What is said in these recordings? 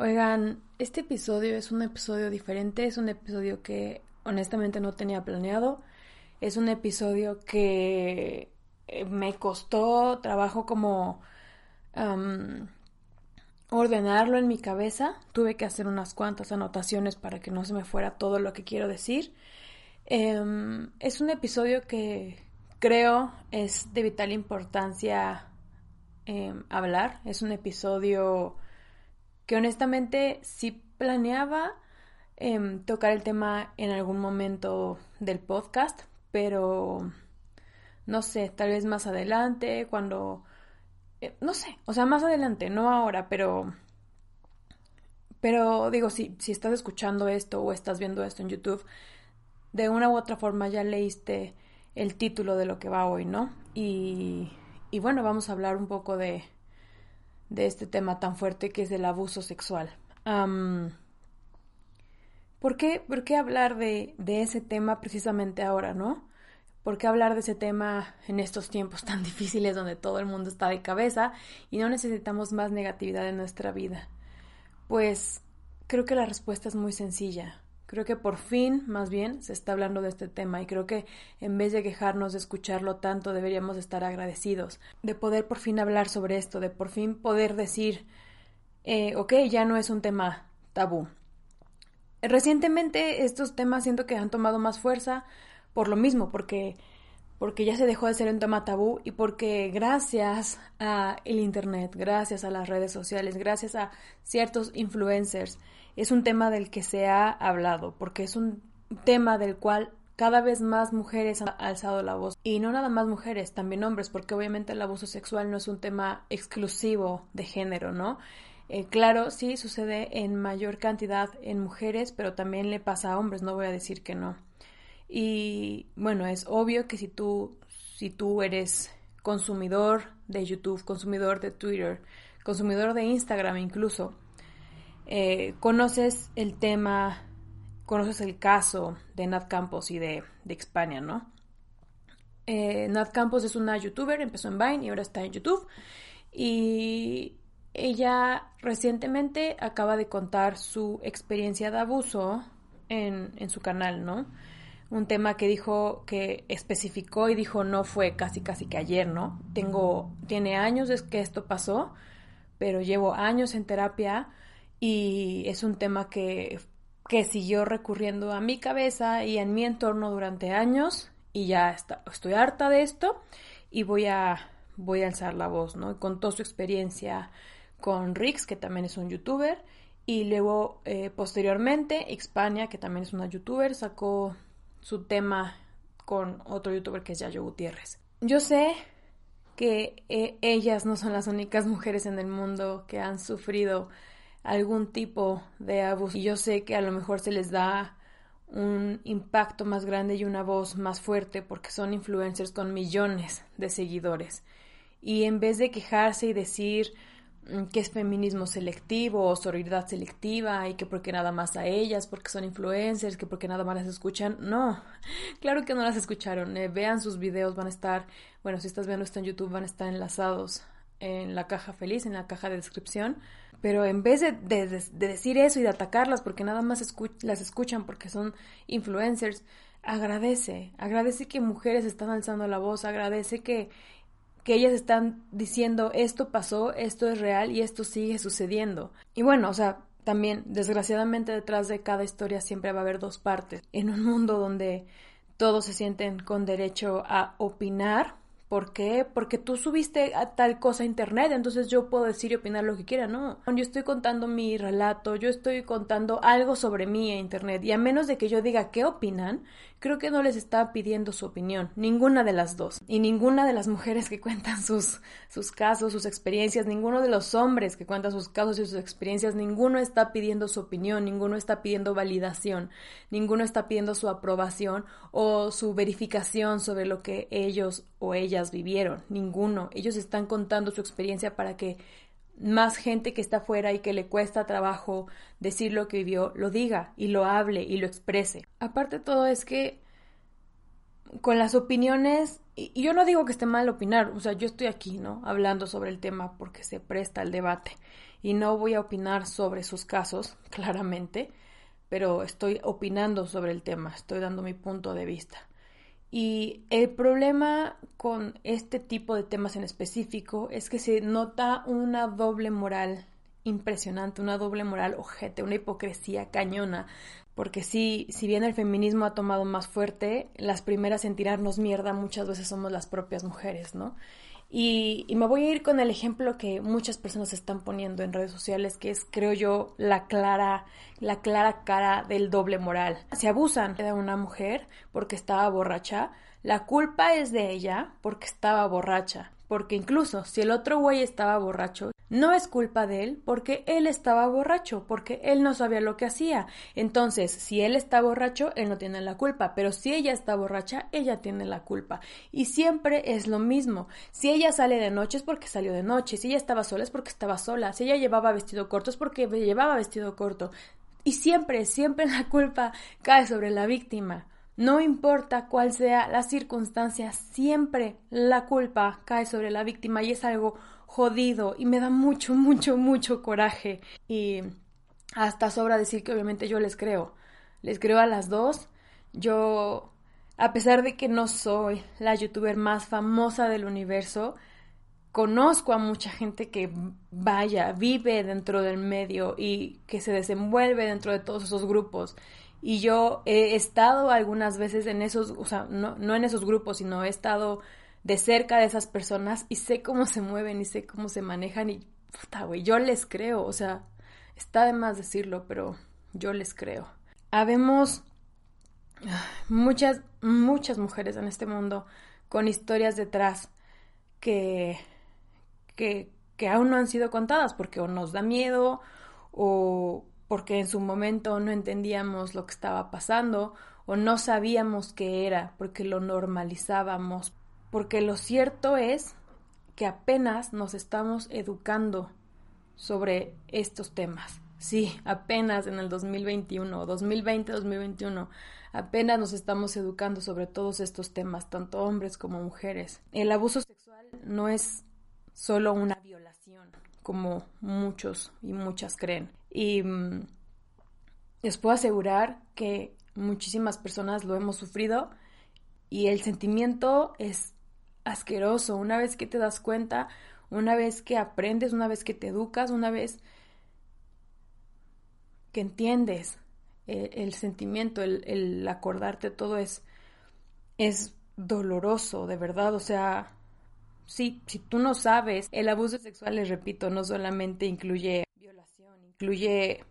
Oigan, este episodio es un episodio diferente, es un episodio que honestamente no tenía planeado, es un episodio que eh, me costó trabajo como ordenarlo en mi cabeza. Tuve que hacer unas cuantas anotaciones para que no se me fuera todo lo que quiero decir. Em, es un episodio que creo es de vital importancia em, hablar. Es un episodio que honestamente sí planeaba em, tocar el tema en algún momento del podcast, pero no sé, tal vez más adelante, cuando eh, no sé, o sea, más adelante, no ahora, pero... Pero digo, si, si estás escuchando esto o estás viendo esto en YouTube, de una u otra forma ya leíste el título de lo que va hoy, ¿no? Y, y bueno, vamos a hablar un poco de, de este tema tan fuerte que es el abuso sexual. ¿por, qué, ¿Por qué hablar de, de ese tema precisamente ahora, no? ¿Por qué hablar de ese tema en estos tiempos tan difíciles donde todo el mundo está de cabeza y no necesitamos más negatividad en nuestra vida? Pues creo que la respuesta es muy sencilla. Creo que por fin, más bien, se está hablando de este tema y creo que en vez de quejarnos de escucharlo tanto, deberíamos estar agradecidos de poder por fin hablar sobre esto, de por fin poder decir, eh, ok, ya no es un tema tabú. Recientemente estos temas siento que han tomado más fuerza, por lo mismo, porque, porque ya se dejó de ser un tema tabú y porque gracias a internet, gracias a las redes sociales, gracias a ciertos influencers, es un tema del que se ha hablado, porque es un tema del cual cada vez más mujeres han alzado la voz. Y no nada más mujeres, también hombres, porque obviamente el abuso sexual no es un tema exclusivo de género, ¿no? Eh, claro, sí sucede en mayor cantidad en mujeres, pero también le pasa a hombres, no voy a decir que no. Y bueno, es obvio que si tú, si tú eres consumidor de YouTube, consumidor de Twitter, consumidor de Instagram incluso, eh, conoces el tema, conoces el caso de Nat Campos y de, de Xpania, ¿no? Eh, Nat Campos es una youtuber, empezó en Vine y ahora está en YouTube. Y ella recientemente acaba de contar su experiencia de abuso en, en su canal, ¿no? un tema que dijo, que especificó y dijo no fue casi casi que ayer, ¿no? Tengo, tiene años desde que esto pasó, pero llevo años en terapia y es un tema que, que siguió recurriendo a mi cabeza y en mi entorno durante años y ya estoy harta de esto y voy a, voy a alzar la voz, ¿no? Contó su experiencia con Rix, que también es un youtuber, y luego eh, posteriormente Xpania, que también es una youtuber, sacó su tema con otro youtuber que es Yayo Gutiérrez. Yo sé que eh, ellas no son las únicas mujeres en el mundo que han sufrido algún tipo de abuso y yo sé que a lo mejor se les da un impacto más grande y una voz más fuerte porque son influencers con millones de seguidores. Y en vez de quejarse y decir Mm, que es feminismo selectivo o sororidad selectiva y que porque nada más a ellas, porque son influencers, que porque nada más las escuchan. No, claro que no las escucharon. Eh, vean sus videos, van a estar, bueno, si estás viendo esto en YouTube, van a estar enlazados en la caja feliz, en la caja de descripción. Pero en vez de, decir eso y de atacarlas porque nada más las escuchan porque son influencers, agradece, agradece que mujeres están alzando la voz, agradece que que ellas están diciendo esto pasó, esto es real y esto sigue sucediendo. Y bueno, o sea, también desgraciadamente detrás de cada historia siempre va a haber dos partes. En un mundo donde todos se sienten con derecho a opinar, ¿Por qué? Porque tú subiste a tal cosa a internet, entonces yo puedo decir y opinar lo que quiera. No, yo estoy contando mi relato, yo estoy contando algo sobre mí a internet y a menos de que yo diga qué opinan, creo que no les está pidiendo su opinión, ninguna de las dos. Y ninguna de las mujeres que cuentan sus, sus casos, sus experiencias, ninguno de los hombres que cuentan sus casos y sus experiencias, ninguno está pidiendo su opinión, ninguno está pidiendo validación, ninguno está pidiendo su aprobación o su verificación sobre lo que ellos o ellas vivieron, ninguno. Ellos están contando su experiencia para que más gente que está afuera y que le cuesta trabajo decir lo que vivió, lo diga y lo hable y lo exprese. Aparte de todo es que con las opiniones, y yo no digo que esté mal opinar, o sea, yo estoy aquí, ¿no? Hablando sobre el tema porque se presta el debate y no voy a opinar sobre sus casos, claramente, pero estoy opinando sobre el tema, estoy dando mi punto de vista. Y el problema con este tipo de temas en específico es que se nota una doble moral impresionante, una doble moral ojete, una hipocresía cañona. Porque sí, si bien el feminismo ha tomado más fuerte, las primeras en tirarnos mierda muchas veces somos las propias mujeres, ¿no? Y, y, me voy a ir con el ejemplo que muchas personas están poniendo en redes sociales, que es, creo yo, la clara, la clara cara del doble moral. Se abusan de una mujer porque estaba borracha, la culpa es de ella porque estaba borracha. Porque incluso si el otro güey estaba borracho, no es culpa de él porque él estaba borracho, porque él no sabía lo que hacía. Entonces, si él está borracho, él no tiene la culpa, pero si ella está borracha, ella tiene la culpa. Y siempre es lo mismo. Si ella sale de noche es porque salió de noche, si ella estaba sola es porque estaba sola, si ella llevaba vestido corto es porque llevaba vestido corto. Y siempre, siempre la culpa cae sobre la víctima. No importa cuál sea la circunstancia, siempre la culpa cae sobre la víctima y es algo jodido y me da mucho, mucho, mucho coraje. Y hasta sobra decir que obviamente yo les creo. Les creo a las dos. Yo, a pesar de que no soy la youtuber más famosa del universo, conozco a mucha gente que vaya, vive dentro del medio y que se desenvuelve dentro de todos esos grupos. Y yo he estado algunas veces en esos, o sea, no, no en esos grupos, sino he estado de cerca de esas personas y sé cómo se mueven y sé cómo se manejan y puta, güey, yo les creo, o sea, está de más decirlo, pero yo les creo. Habemos muchas, muchas mujeres en este mundo con historias detrás que, que, que aún no han sido contadas porque o nos da miedo o, porque en su momento no entendíamos lo que estaba pasando o no sabíamos qué era porque lo normalizábamos. Porque lo cierto es que apenas nos estamos educando sobre estos temas. Sí, apenas en el 2021, 2020, 2021, apenas nos estamos educando sobre todos estos temas, tanto hombres como mujeres. El abuso sexual no es solo una violación, como muchos y muchas creen. Y mm, les puedo asegurar que muchísimas personas lo hemos sufrido y el sentimiento es asqueroso. Una vez que te das cuenta, una vez que aprendes, una vez que te educas, una vez que entiendes eh, el, sentimiento, el, el, acordarte, todo es, es doloroso, de verdad. O sea, sí, si tú no sabes, el abuso sexual, les repito, no solamente incluye incluye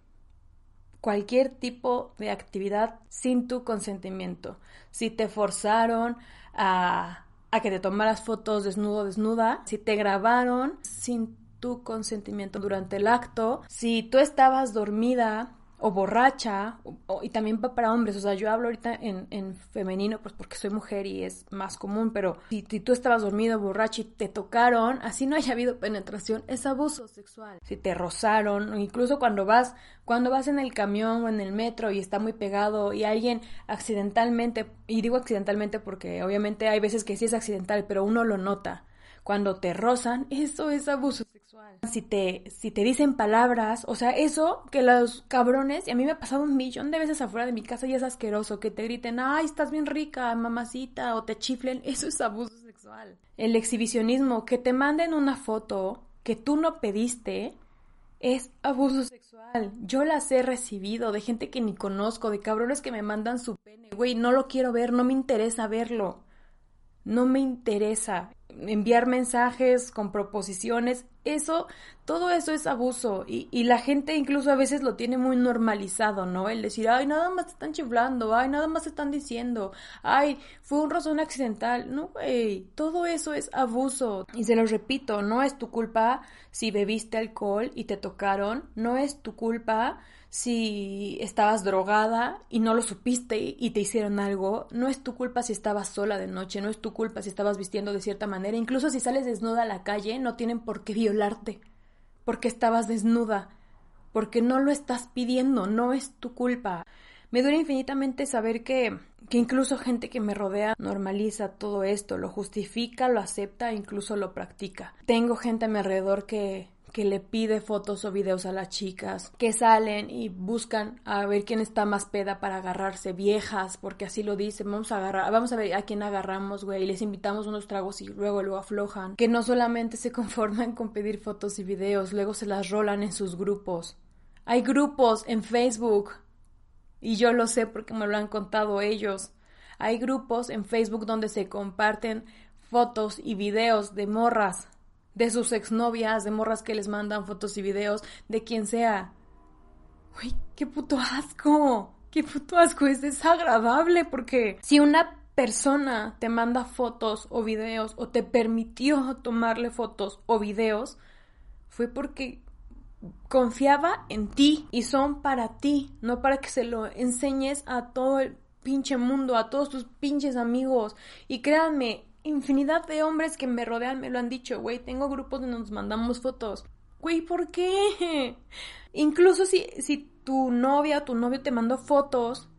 cualquier tipo de actividad sin tu consentimiento. Si te forzaron a, a que te tomaras fotos desnudo desnuda, si te grabaron sin tu consentimiento durante el acto, si tú estabas dormida o borracha, y también para hombres, o sea, yo hablo ahorita en, en femenino, pues porque soy mujer y es más común, pero si, tú estabas dormido, borracha y te tocaron, así no haya habido penetración, es abuso sexual. Si te rozaron, incluso cuando vas, cuando vas en el camión o en el metro y está muy pegado y alguien accidentalmente, y digo accidentalmente porque obviamente hay veces que sí es accidental, pero uno lo nota. Cuando te rozan, eso es abuso si te, si te dicen palabras, o sea, eso que los cabrones, y a mí me ha pasado un millón de veces afuera de mi casa y es asqueroso, que te griten, ay, estás bien rica, mamacita, o te chiflen, eso es abuso sexual. El exhibicionismo, que te manden una foto que tú no pediste, es abuso sexual. Yo las he recibido de gente que ni conozco, de cabrones que me mandan su pene. Güey, no lo quiero ver, no me interesa verlo. No me interesa enviar mensajes con proposiciones, eso, todo eso es abuso. Y, y, la gente incluso a veces lo tiene muy normalizado, ¿no? El decir, ay, nada más están chiflando, ay, nada más están diciendo, ay, fue un razón accidental, no, güey, todo eso es abuso. Y se lo repito, no es tu culpa si bebiste alcohol y te tocaron, no es tu culpa si estabas drogada y no lo supiste y te hicieron algo, no es tu culpa si estabas sola de noche, no es tu culpa si estabas vistiendo de cierta manera, incluso si sales desnuda a la calle, no tienen por qué violarte, porque estabas desnuda, porque no lo estás pidiendo, no es tu culpa. Me duele infinitamente saber que, que incluso gente que me rodea normaliza todo esto, lo justifica, lo acepta incluso lo practica. Tengo gente a mi alrededor que, que le pide fotos o videos a las chicas, que salen y buscan a ver quién está más peda para agarrarse viejas, porque así lo dicen, vamos a agarrar, vamos a ver a quién agarramos, güey, y les invitamos unos tragos y luego lo aflojan, que no solamente se conforman con pedir fotos y videos, luego se las rolan en sus grupos. Hay grupos en Facebook y yo lo sé porque me lo han contado ellos. Hay grupos en Facebook donde se comparten fotos y videos de morras de sus exnovias, de morras que les mandan fotos y videos, de quien sea. Uy, qué puto asco. Qué puto asco. Es desagradable porque si una persona te manda fotos o videos o te permitió tomarle fotos o videos, fue porque confiaba en ti y son para ti, no para que se lo enseñes a todo el pinche mundo, a todos tus pinches amigos. Y créanme, infinidad de hombres que me rodean me lo han dicho, güey, tengo grupos donde nos mandamos fotos. Güey, ¿por qué? Incluso si, si tu novia o tu novio te mandó fotos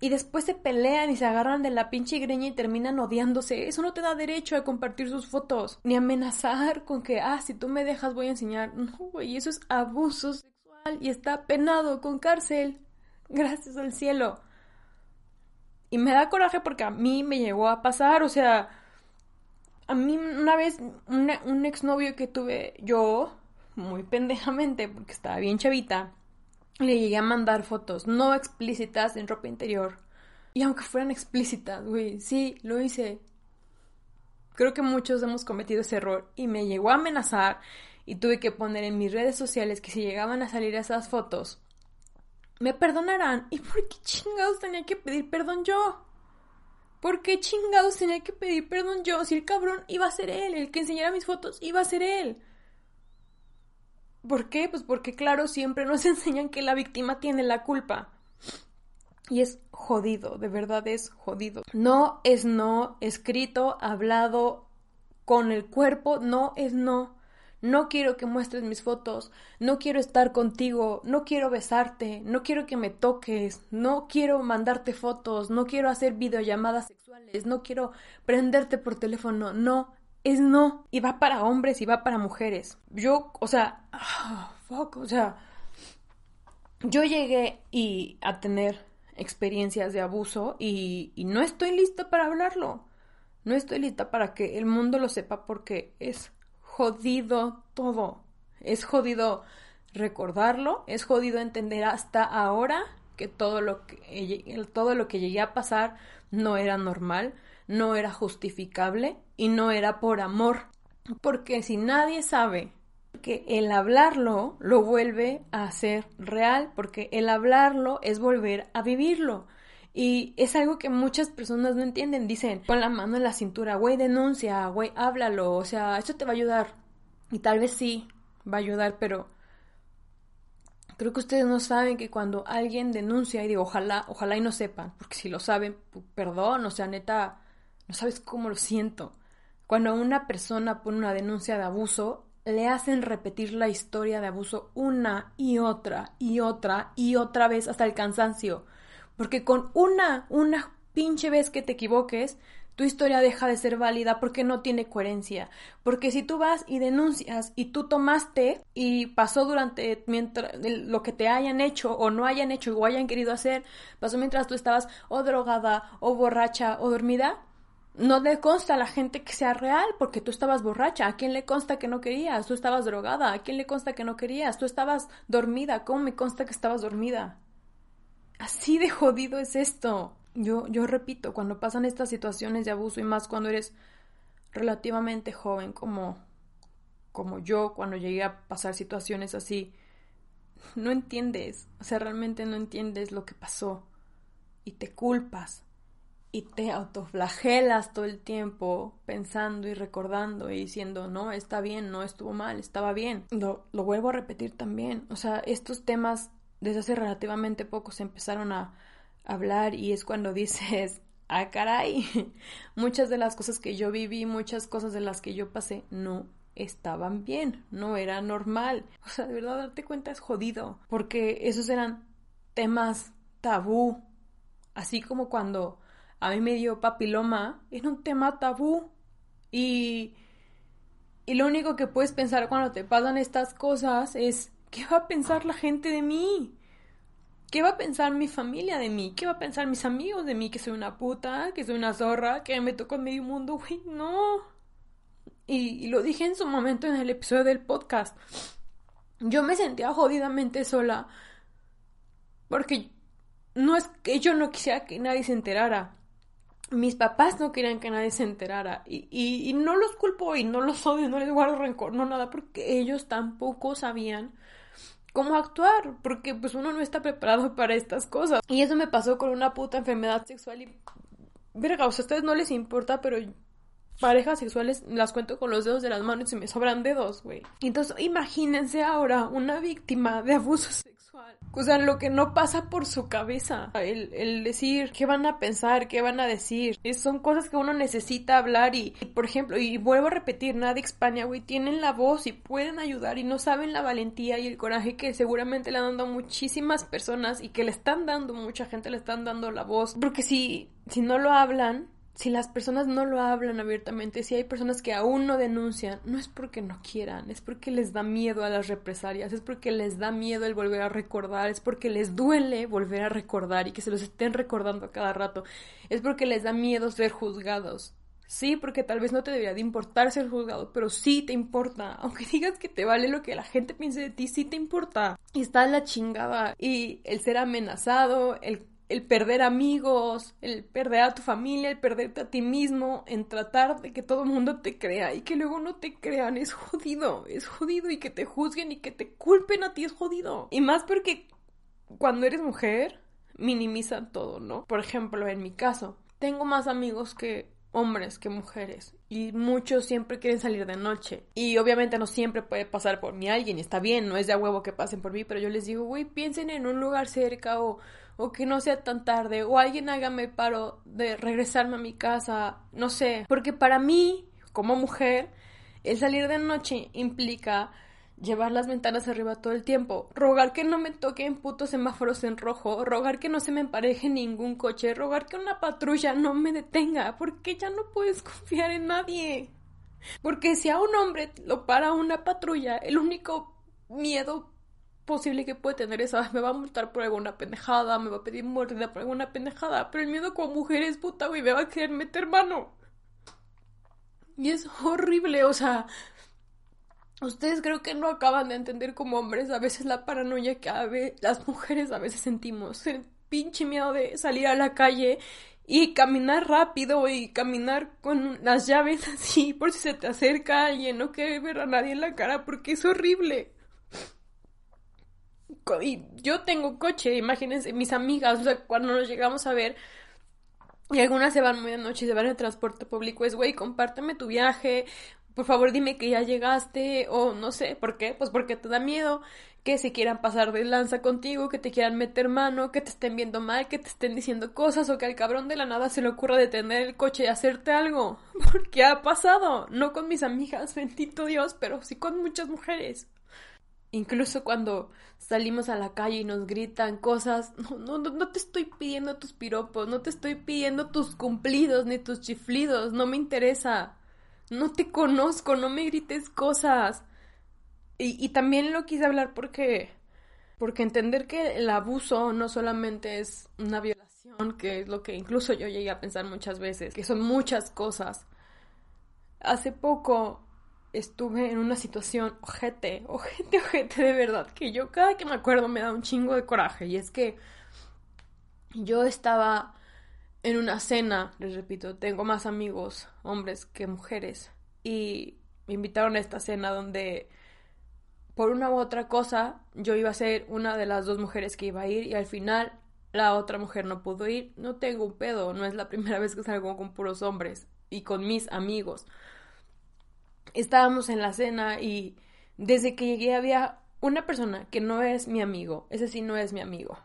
y después se pelean y se agarran de la pinche greña y terminan odiándose, eso no te da derecho a compartir sus fotos, ni amenazar con que, ah, si tú me dejas voy a enseñar. No, güey, eso es abuso sexual y está penado con cárcel. Gracias al cielo. Y me da coraje porque a mí me llegó a pasar, o sea, a mí una vez un exnovio que tuve yo, muy pendejamente, porque estaba bien chavita, le llegué a mandar fotos no explícitas en ropa interior. Y aunque fueran explícitas, güey, sí, lo hice. Creo que muchos hemos cometido ese error y me llegó a amenazar y tuve que poner en mis redes sociales que si llegaban a salir esas fotos, me perdonarán. ¿Y por qué chingados tenía que pedir perdón yo? ¿Por qué chingados tenía que pedir perdón yo? Si el cabrón iba a ser él, el que enseñara mis fotos iba a ser él. ¿Por qué? Pues porque claro, siempre nos enseñan que la víctima tiene la culpa. Y es jodido, de verdad es jodido. No es no, escrito, hablado, con el cuerpo, no es no no quiero que muestres mis fotos, no quiero estar contigo, no quiero besarte, no quiero que me toques, no quiero mandarte fotos, no quiero hacer videollamadas sexuales, no quiero prenderte por teléfono, no, es no. Y va para hombres y va para mujeres. Yo, o sea, ah, fuck, o sea, yo llegué y a tener experiencias de abuso y no estoy lista para hablarlo. No estoy lista para que el mundo lo sepa porque es jodido todo. Es jodido recordarlo, es jodido entender hasta ahora que todo lo que, todo lo que llegué a pasar no era normal, no era justificable y no era por amor. Porque si nadie sabe que el hablarlo lo vuelve a ser real, porque el hablarlo es volver a vivirlo. Y es algo que muchas personas no entienden. Dicen, pon la mano en la cintura, güey, denuncia, güey, háblalo. O sea, esto te va a ayudar. Y tal vez sí va a ayudar, pero creo que ustedes no saben que cuando alguien denuncia, y digo, ojalá, ojalá y no sepan, porque si lo saben, perdón, o sea, neta, no sabes cómo lo siento. Cuando una persona pone una denuncia de abuso, le hacen repetir la historia de abuso una y otra y otra y otra vez hasta el cansancio. Porque con una, una pinche vez que te equivoques, tu historia deja de ser válida porque no tiene coherencia. Porque si tú vas y denuncias y tú tomaste y pasó durante mientras lo que te hayan hecho o no hayan hecho o hayan querido hacer, pasó mientras tú estabas o drogada o borracha o dormida, no le consta a la gente que sea real porque tú estabas borracha. ¿A quién le consta que no querías? Tú estabas drogada. ¿A quién le consta que no querías? Tú estabas dormida. ¿Cómo me consta que estabas dormida? Así de jodido es esto. Yo, yo repito, cuando pasan estas situaciones de abuso y más cuando eres relativamente joven como, como yo cuando llegué a pasar situaciones así, no entiendes, o sea, realmente no entiendes lo que pasó y te culpas y te autoflagelas todo el tiempo pensando y recordando y diciendo, no, está bien, no estuvo mal, estaba bien. Lo, lo vuelvo a repetir también, o sea, estos temas desde hace relativamente poco se empezaron a hablar y es cuando dices, ah, caray, muchas de las cosas que yo viví, muchas cosas de las que yo pasé, no estaban bien, no era normal. O sea, de verdad darte cuenta es jodido, porque esos eran temas tabú, así como cuando a mí me dio papiloma, era un tema tabú y y lo único que puedes pensar cuando te pasan estas cosas es ¿qué va a pensar la gente de mí? ¿Qué va a pensar mi familia de mí? ¿Qué va a pensar mis amigos de mí? Que soy una puta, que soy una zorra, que me tocó medio mundo, güey, no. Y, lo dije en su momento en el episodio del podcast. Yo me sentía jodidamente sola. Porque no es que yo no quisiera que nadie se enterara. Mis papás no querían que nadie se enterara. Y, y, y no los culpo y no los odio, no les guardo rencor, no nada, porque ellos tampoco sabían cómo actuar, porque pues uno no está preparado para estas cosas. Y eso me pasó con una puta enfermedad sexual y verga, o sea, a ustedes no les importa, pero parejas sexuales las cuento con los dedos de las manos y me sobran dedos, güey. Entonces, imagínense ahora una víctima de abuso sexual. O sea, lo que no pasa por su cabeza. El, el decir qué van a pensar, qué van a decir. son cosas que uno necesita hablar y, por ejemplo, y vuelvo a repetir, Nadie España, güey, tienen la voz y pueden ayudar y no saben la valentía y el coraje que seguramente le han dado muchísimas personas y que le están dando, mucha gente le están dando la voz. Porque si, si no lo hablan, si las personas no lo hablan abiertamente, si hay personas que aún no denuncian, no es porque no quieran, es porque les da miedo a las represalias, es porque les da miedo el volver a recordar, es porque les duele volver a recordar y que se los estén recordando a cada rato, es porque les da miedo ser juzgados. Sí, porque tal vez no te debería de importar ser juzgado, pero sí te importa. Aunque digas que te vale lo que la gente piense de ti, sí te importa. Y está la chingada. Y el ser amenazado, el el perder amigos, el perder a tu familia, el perderte a ti mismo, en tratar de que todo el mundo te crea y que luego no te crean, es jodido, es jodido y que te juzguen y que te culpen a ti es jodido. Y más porque cuando eres mujer, minimizan todo, ¿no? Por ejemplo, en mi caso, tengo más amigos que hombres que mujeres y muchos siempre quieren salir de noche y obviamente no siempre puede pasar por mí alguien está bien, no es de huevo que pasen por mí, pero yo les digo, güey, piensen en un lugar cerca o o que no sea tan tarde, o alguien hágame paro de regresarme a mi casa, no sé, porque para mí, como mujer, el salir de noche implica llevar las ventanas arriba todo el tiempo, rogar que no me toquen putos semáforos en rojo, rogar que no se me empareje ningún coche, rogar que una patrulla no me detenga, porque ya no puedes confiar en nadie. Porque si a un hombre lo para una patrulla, el único miedo posible que puede tener esa, me va a multar por alguna pendejada, me va a pedir mordida por alguna pendejada, pero el miedo como mujer es puta, güey, me va a querer meter mano. Y es horrible, o sea, ustedes creo que no acaban de entender como hombres a veces la paranoia que las mujeres a veces sentimos, el pinche miedo de salir a la calle y caminar rápido y caminar con las llaves así por si se te acerca alguien, no querer ver a nadie en la cara porque es horrible y yo tengo coche, imagínense, mis amigas, o sea, cuando nos llegamos a ver, y algunas se van muy de noche y se van en transporte público, es, güey, compárteme tu viaje, por favor dime que ya llegaste, o no sé, ¿por qué? Pues porque te da miedo que se quieran pasar de lanza contigo, que te quieran meter mano, que te estén viendo mal, que te estén diciendo cosas, o que al cabrón de la nada se le ocurra detener el coche y hacerte algo. Porque ha pasado, no con mis amigas, bendito Dios, pero sí con muchas mujeres. Incluso cuando salimos a la calle y nos gritan cosas, no, no, no te estoy pidiendo tus piropos, no te estoy pidiendo tus cumplidos ni tus chiflidos, no me interesa. No te conozco, no me grites cosas. Y, y también lo quise hablar porque, porque entender que el abuso no solamente es una violación, que es lo que incluso yo llegué a pensar muchas veces, que son muchas cosas. Hace poco estuve en una situación ojete, ojete, ojete de verdad, que yo cada que me acuerdo me da un chingo de coraje. Y es que yo estaba en una cena, les repito, tengo más amigos, hombres que mujeres, y me invitaron a esta cena donde por una u otra cosa yo iba a ser una de las dos mujeres que iba a ir y al final la otra mujer no pudo ir. No tengo un pedo, no es la primera vez que salgo con puros hombres y con mis amigos. Estábamos en la cena y desde que llegué había una persona que no es mi amigo, ese sí no es mi amigo.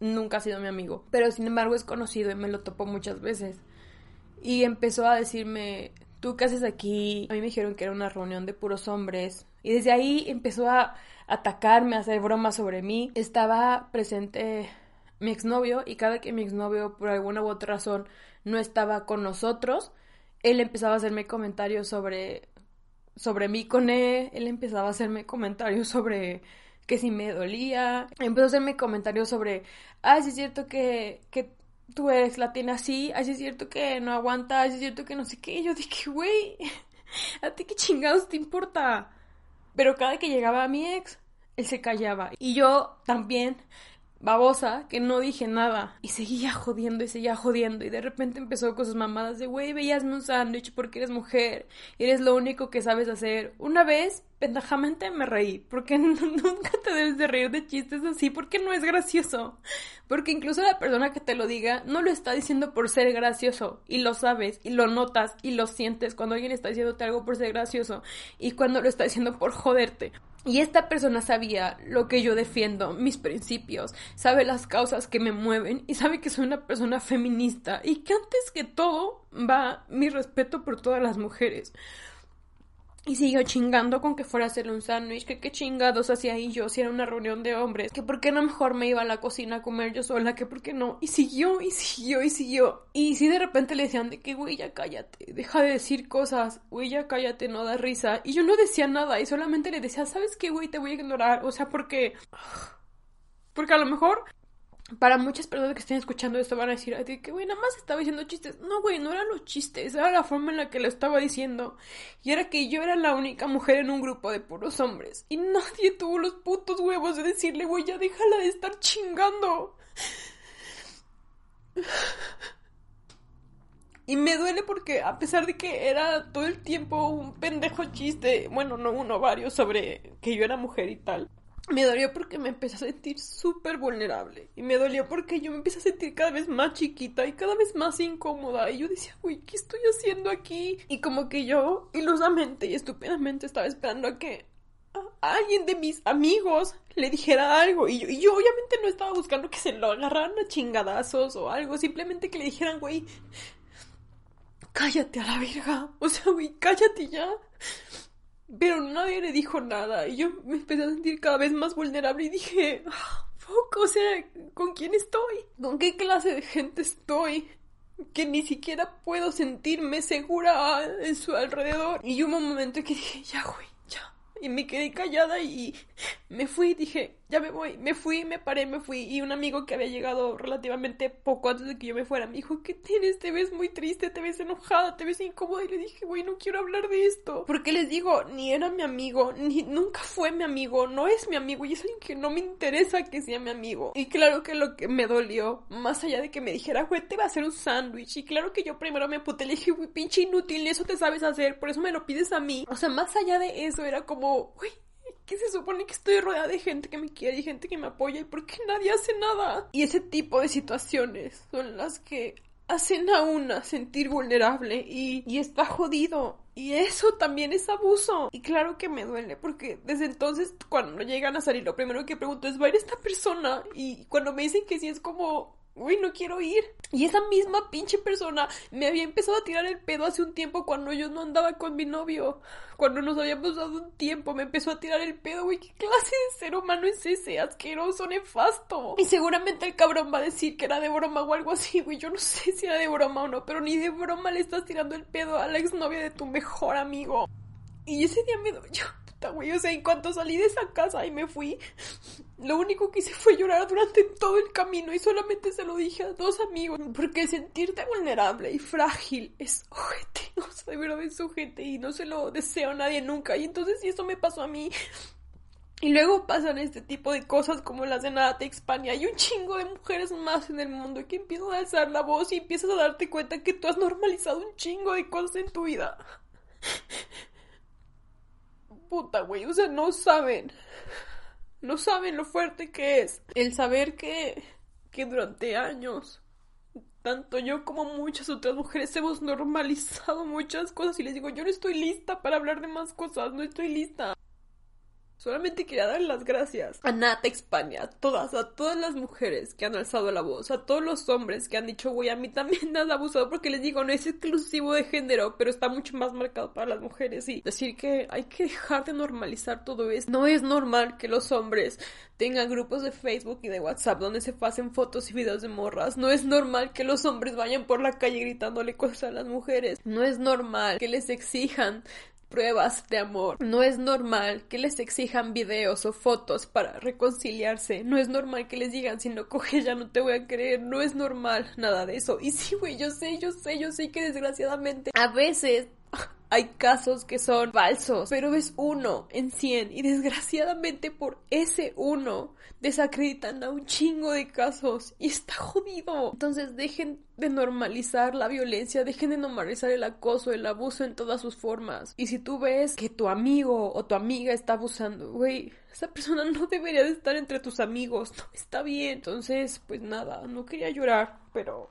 Nunca ha sido mi amigo, pero sin embargo es conocido y me lo topó muchas veces. Y empezó a decirme, ¿tú qué haces aquí? A mí me dijeron que era una reunión de puros hombres. Y desde ahí empezó a atacarme, a hacer bromas sobre mí. Estaba presente mi exnovio y cada que mi exnovio por alguna u otra razón no estaba con nosotros, él empezaba a hacerme comentarios sobre sobre mí con él, él empezaba a hacerme comentarios sobre que si me dolía, empezó a hacerme comentarios sobre, ay, sí es cierto que, que tu ex la tiene así, ay, sí es cierto que no aguanta, ay, sí es cierto que no sé qué, y yo dije, güey, a ti qué chingados te importa. Pero cada que llegaba a mi ex, él se callaba. Y yo también babosa que no dije nada. Y seguía jodiendo y seguía jodiendo. Y de repente empezó con sus mamadas de güey, veíasme un sándwich porque eres mujer. Eres lo único que sabes hacer. Una vez, pendejamente me reí. Porque nunca te debes de reír de chistes así. Porque no es gracioso. Porque incluso la persona que te lo diga no lo está diciendo por ser gracioso. Y lo sabes y lo notas y lo sientes cuando alguien está diciéndote algo por ser gracioso. Y cuando lo está diciendo por joderte. Y esta persona sabía lo que yo defiendo, mis principios, sabe las causas que me mueven y sabe que soy una persona feminista y que antes que todo va mi respeto por todas las mujeres. Y siguió chingando con que fuera a hacerle un sándwich, que qué chingados hacía ahí yo si era una reunión de hombres, que por qué no mejor me iba a la cocina a comer yo sola, que por qué no. Y siguió, y siguió, y siguió. Y si de repente le decían de que, güey, ya cállate, deja de decir cosas, güey, ya cállate, no da risa. Y yo no decía nada, y solamente le decía, ¿sabes qué, güey? Te voy a ignorar. O sea, porque... Porque a lo mejor para muchas personas que estén escuchando esto van a decir, que güey, nada más estaba diciendo chistes. No, güey, no eran los chistes, era la forma en la que lo estaba diciendo. Y era que yo era la única mujer en un grupo de puros hombres. Y nadie tuvo los putos huevos de decirle, güey, ya déjala de estar chingando. Y me duele porque a pesar de que era todo el tiempo un pendejo chiste, bueno, no uno, varios, sobre que yo era mujer y tal me dolió porque me empecé a sentir súper vulnerable. Y me dolió porque yo me empecé a sentir cada vez más chiquita y cada vez más incómoda. Y yo decía, güey, ¿qué estoy haciendo aquí? Y como que yo, ilusamente y estúpidamente, estaba esperando a que alguien de mis amigos le dijera algo. Y yo, y yo obviamente no estaba buscando que se lo agarraran a chingadazos o algo. Simplemente que le dijeran, güey, cállate a la verga. O sea, güey, cállate ya. Pero nadie le dijo nada y yo me empecé a sentir cada vez más vulnerable y dije, ah, o sea, ¿con quién estoy? ¿Con qué clase de gente estoy? Que ni siquiera puedo sentirme segura en su alrededor. Y hubo un momento que dije, ya, güey, ya. Y me quedé callada y me fui, dije, ya me voy, me fui, me paré, me fui. Y un amigo que había llegado relativamente poco antes de que yo me fuera me dijo, ¿qué tienes? Te ves muy triste, te ves enojada, te ves incómoda. Y le dije, güey, no quiero hablar de esto. Porque les digo, ni era mi amigo, ni nunca fue mi amigo, no es mi amigo. Y es alguien que no me interesa que sea mi amigo. Y claro que lo que me dolió, más allá de que me dijera, güey, te va a hacer un sándwich. Y claro que yo primero me puté, le dije, güey, pinche inútil, eso te sabes hacer, por eso me lo pides a mí. O sea, más allá de eso, era como, güey, que se supone que estoy rodeada de gente que me quiere y gente que me apoya y por qué nadie hace nada. Y ese tipo de situaciones son las que hacen a una sentir vulnerable y, y está jodido. Y eso también es abuso. Y claro que me duele porque desde entonces cuando llegan a salir lo primero que pregunto es, ¿va a ir esta persona? Y cuando me dicen que sí es como, uy, no quiero ir. Y esa misma pinche persona me había empezado a tirar el pedo hace un tiempo cuando yo no andaba con mi novio. Cuando nos habíamos dado un tiempo, me empezó a tirar el pedo, güey. ¿Qué clase de ser humano es ese? Asqueroso, nefasto. Y seguramente el cabrón va a decir que era de broma o algo así, güey. Yo no sé si era de broma o no, pero ni de broma le estás tirando el pedo a la exnovia de tu mejor amigo. Y ese día me dolió güey. O sea, en cuanto salí de esa casa y me fui, lo único que hice fue llorar durante todo el camino y solamente se lo dije a dos amigos. Porque sentirte vulnerable y frágil es ojete. O sea, de verdad es y no se lo deseo a nadie nunca. Y entonces, si eso me pasó a mí, Y luego pasan este tipo de cosas como las de Nata Hispania. Hay un chingo de mujeres más en el mundo que empiezan a alzar la voz y empiezas a darte cuenta que tú has normalizado un chingo de cosas en tu vida. Puta, güey. O sea, no saben. No saben lo fuerte que es el saber que, que durante años tanto yo como muchas otras mujeres hemos normalizado muchas cosas y les digo, yo no estoy lista para hablar de más cosas, no estoy lista. Solamente quería dar las gracias a Nata España, a todas, a todas las mujeres que han alzado la voz, a todos los hombres que han dicho, güey, a mí también me has abusado, porque les digo, no es exclusivo de género, pero está mucho más marcado para las mujeres. Y decir que hay que dejar de normalizar todo esto. No es normal que los hombres tengan grupos de Facebook y de WhatsApp donde se pasen fotos y videos de morras. No es normal que los hombres vayan por la calle gritándole cosas a las mujeres. No es normal que les exijan pruebas de amor. No es normal que les exijan videos o fotos para reconciliarse. No es normal que les digan si no coges ya no te voy a creer. No es normal nada de eso. Y sí, güey, yo sé, yo sé, yo sé que desgraciadamente a veces hay casos que son falsos, pero es uno en cien y desgraciadamente por ese uno desacreditan a un chingo de casos y está jodido. Entonces dejen de normalizar la violencia, dejen de normalizar el acoso, el abuso en todas sus formas. Y si tú ves que tu amigo o tu amiga está abusando, güey, esa persona no debería de estar entre tus amigos, no está bien. Entonces, pues nada, no quería llorar, pero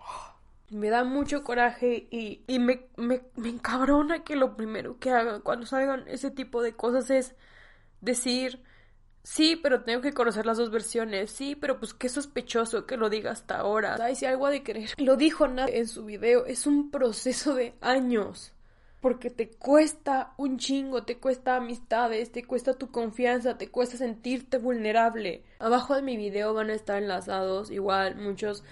me da mucho coraje y, y me, me, me encabrona que lo primero que hagan cuando salgan ese tipo de cosas es decir, sí, pero tengo que conocer las dos versiones, sí, pero pues qué sospechoso que lo diga hasta ahora. Ay, si algo de querer. Lo dijo Nat en su video, es un proceso de años. Porque te cuesta un chingo, te cuesta amistades, te cuesta tu confianza, te cuesta sentirte vulnerable. Abajo de mi video van a estar enlazados igual muchos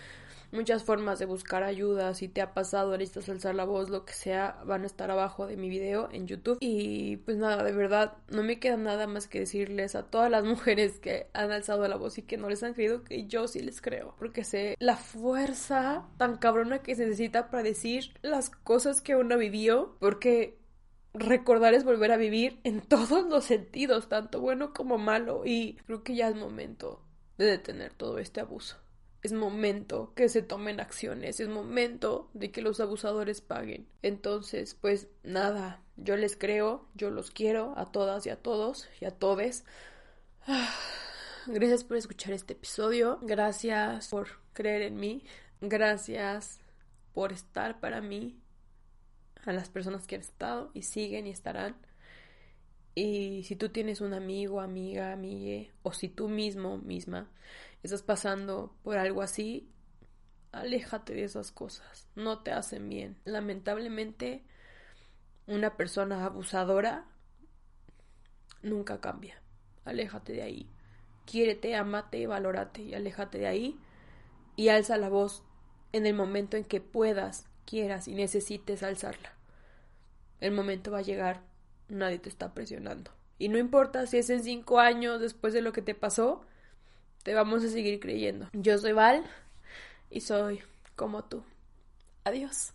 muchas formas de buscar ayuda. Si te ha pasado, necesitas alzar la voz, lo que sea, van a estar abajo de mi video en YouTube. Y pues nada, de verdad, no me queda nada más que decirles a todas las mujeres que han alzado la voz y que no les han creído que yo sí les creo. Porque sé la fuerza tan cabrona que se necesita para decir las cosas que uno vivió. Porque recordar es volver a vivir en todos los sentidos, tanto bueno como malo. Y creo que ya es momento de detener todo este abuso es momento que se tomen acciones, es momento de que los abusadores paguen. Entonces, pues nada, yo les creo, yo los quiero a todas y a todos y a todes. Gracias por escuchar este episodio, gracias por creer en mí, gracias por estar para mí, a las personas que han estado y siguen y estarán. Y si tú tienes un amigo, amiga, amigue, o si tú mismo, misma, estás pasando por algo así, aléjate de esas cosas, no te hacen bien. Lamentablemente, una persona abusadora nunca cambia. Aléjate de ahí. Quiérete, amate, valórate y aléjate de ahí y alza la voz en el momento en que puedas, quieras y necesites alzarla. El momento va a llegar, nadie te está presionando. Y no importa si es en cinco años después de lo que te pasó, te vamos a seguir creyendo. Yo soy Val y soy como tú. Adiós.